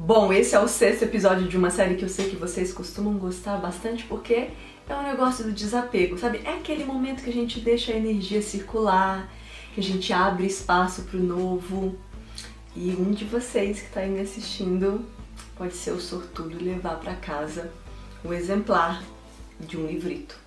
Bom, esse é o sexto episódio de uma série que eu sei que vocês costumam gostar bastante porque é um negócio do desapego, sabe? É aquele momento que a gente deixa a energia circular, que a gente abre espaço para o novo. E um de vocês que está aí me assistindo pode ser o sortudo levar para casa o exemplar de um livrito.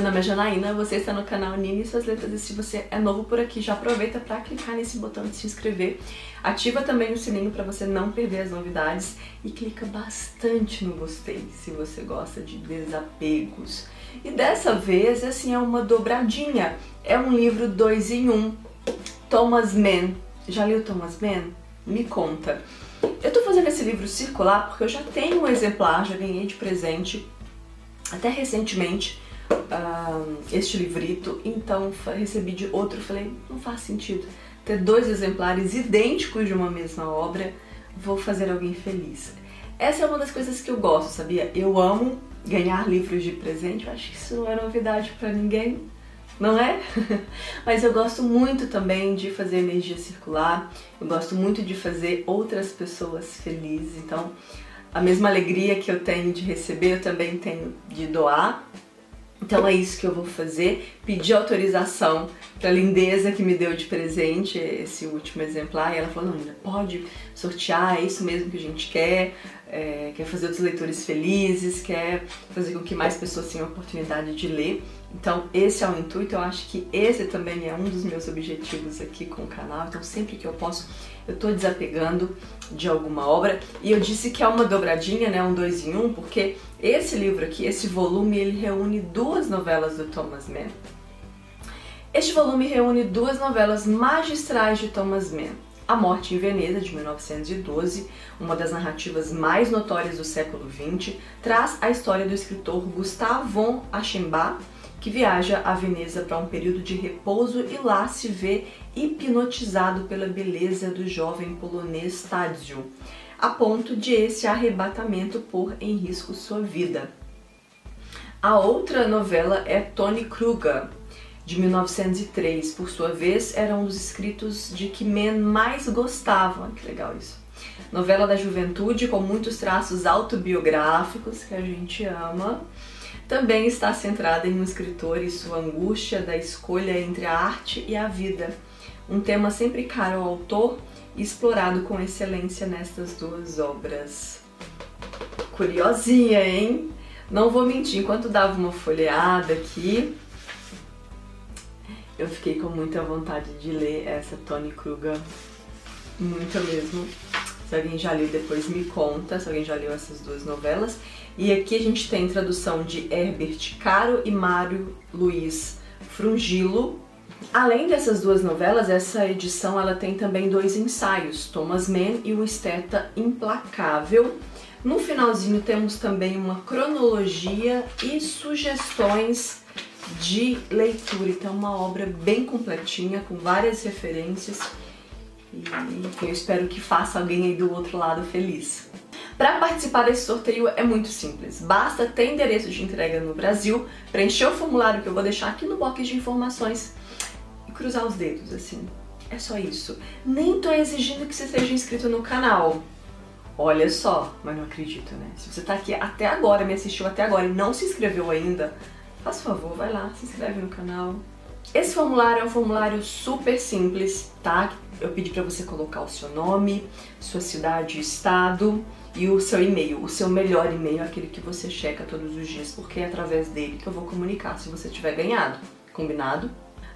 Meu nome é Janaína, você está no canal Nini e suas letras e se você é novo por aqui, já aproveita para clicar nesse botão de se inscrever, ativa também o sininho para você não perder as novidades e clica bastante no gostei se você gosta de desapegos. E dessa vez, assim, é uma dobradinha, é um livro dois em um, Thomas Mann. Já leu Thomas Mann? Me conta. Eu tô fazendo esse livro circular porque eu já tenho um exemplar, já ganhei de presente, até recentemente, uh, este livrito, então recebi de outro, falei, não faz sentido ter dois exemplares idênticos de uma mesma obra, vou fazer alguém feliz. Essa é uma das coisas que eu gosto, sabia? Eu amo ganhar livros de presente, eu acho que isso não é novidade para ninguém, não é? Mas eu gosto muito também de fazer energia circular, eu gosto muito de fazer outras pessoas felizes, então a mesma alegria que eu tenho de receber, eu também tenho de doar. Então é isso que eu vou fazer, pedir autorização para a lindeza que me deu de presente esse último exemplar. E ela falou, não, pode sortear, é isso mesmo que a gente quer, é, quer fazer outros leitores felizes, quer fazer com que mais pessoas tenham a oportunidade de ler. Então esse é o intuito, eu acho que esse também é um dos meus objetivos aqui com o canal. Então sempre que eu posso, eu estou desapegando de alguma obra. E eu disse que é uma dobradinha, né, um dois em um, porque esse livro aqui, esse volume, ele reúne duas novelas do Thomas Mann. Este volume reúne duas novelas magistrais de Thomas Mann. A Morte em Veneza, de 1912, uma das narrativas mais notórias do século XX, traz a história do escritor Gustav von que viaja a Veneza para um período de repouso e lá se vê hipnotizado pela beleza do jovem polonês Tadzio a ponto de esse arrebatamento pôr em risco sua vida. A outra novela é Tony Kruger, de 1903. Por sua vez, era um dos escritos de que Mann mais gostava. Que legal isso. Novela da juventude com muitos traços autobiográficos que a gente ama. Também está centrada em um escritor e sua angústia da escolha entre a arte e a vida. Um tema sempre caro ao autor explorado com excelência nestas duas obras. Curiosinha, hein? Não vou mentir, enquanto dava uma folheada aqui, eu fiquei com muita vontade de ler essa Tony Kruger, muita mesmo. Se alguém já leu, depois me conta se alguém já leu essas duas novelas. E aqui a gente tem tradução de Herbert Caro e Mário Luiz Frungilo, Além dessas duas novelas, essa edição ela tem também dois ensaios, Thomas Mann e o Esteta Implacável. No finalzinho temos também uma cronologia e sugestões de leitura, então uma obra bem completinha, com várias referências e eu espero que faça alguém aí do outro lado feliz. Para participar desse sorteio é muito simples, basta ter endereço de entrega no Brasil, preencher o formulário que eu vou deixar aqui no box de informações cruzar os dedos, assim. É só isso. Nem tô exigindo que você seja inscrito no canal. Olha só, mas não acredito, né? Se você tá aqui até agora, me assistiu até agora e não se inscreveu ainda, faz favor, vai lá, se inscreve no canal. Esse formulário é um formulário super simples, tá? Eu pedi para você colocar o seu nome, sua cidade, estado e o seu e-mail, o seu melhor e-mail, aquele que você checa todos os dias, porque é através dele que eu vou comunicar se você tiver ganhado. Combinado?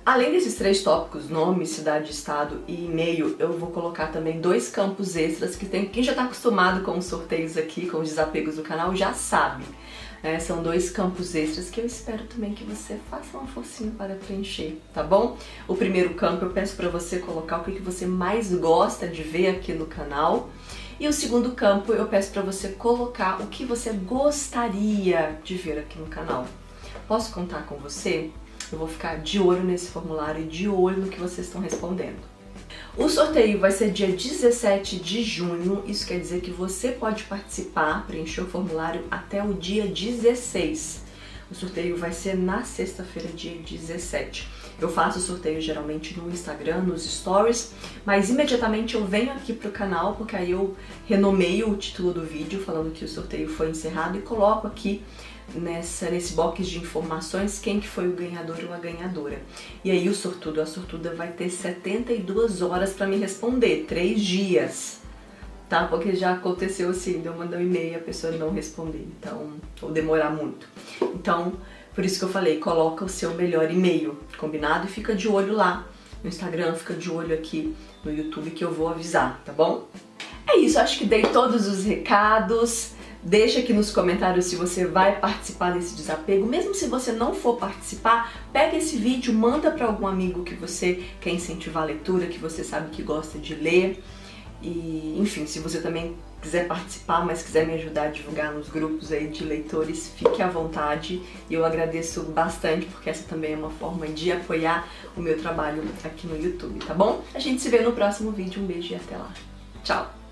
Além desses três tópicos, nome, cidade, estado e e-mail, eu vou colocar também dois campos extras que tem, quem já está acostumado com os sorteios aqui, com os desapegos do canal, já sabe. É, são dois campos extras que eu espero também que você faça uma forcinha para preencher, tá bom? O primeiro campo eu peço para você colocar o que você mais gosta de ver aqui no canal. E o segundo campo eu peço para você colocar o que você gostaria de ver aqui no canal. Posso contar com você? Eu vou ficar de olho nesse formulário e de olho no que vocês estão respondendo. O sorteio vai ser dia 17 de junho, isso quer dizer que você pode participar, preencher o formulário até o dia 16. O sorteio vai ser na sexta-feira, dia 17. Eu faço o sorteio geralmente no Instagram, nos stories, mas imediatamente eu venho aqui pro canal, porque aí eu renomeio o título do vídeo falando que o sorteio foi encerrado e coloco aqui nessa, nesse box de informações quem que foi o ganhador ou a ganhadora. E aí o sortudo, a sortuda vai ter 72 horas para me responder, 3 dias. Tá? Porque já aconteceu assim, de eu mandar um e-mail e a pessoa não responder, então, ou demorar muito. Então, por isso que eu falei, coloca o seu melhor e-mail, combinado? E fica de olho lá no Instagram, fica de olho aqui no YouTube que eu vou avisar, tá bom? É isso, acho que dei todos os recados. Deixa aqui nos comentários se você vai participar desse desapego. Mesmo se você não for participar, pega esse vídeo, manda para algum amigo que você quer incentivar a leitura, que você sabe que gosta de ler. E, enfim, se você também quiser participar, mas quiser me ajudar a divulgar nos grupos aí de leitores, fique à vontade. E eu agradeço bastante, porque essa também é uma forma de apoiar o meu trabalho aqui no YouTube, tá bom? A gente se vê no próximo vídeo. Um beijo e até lá. Tchau!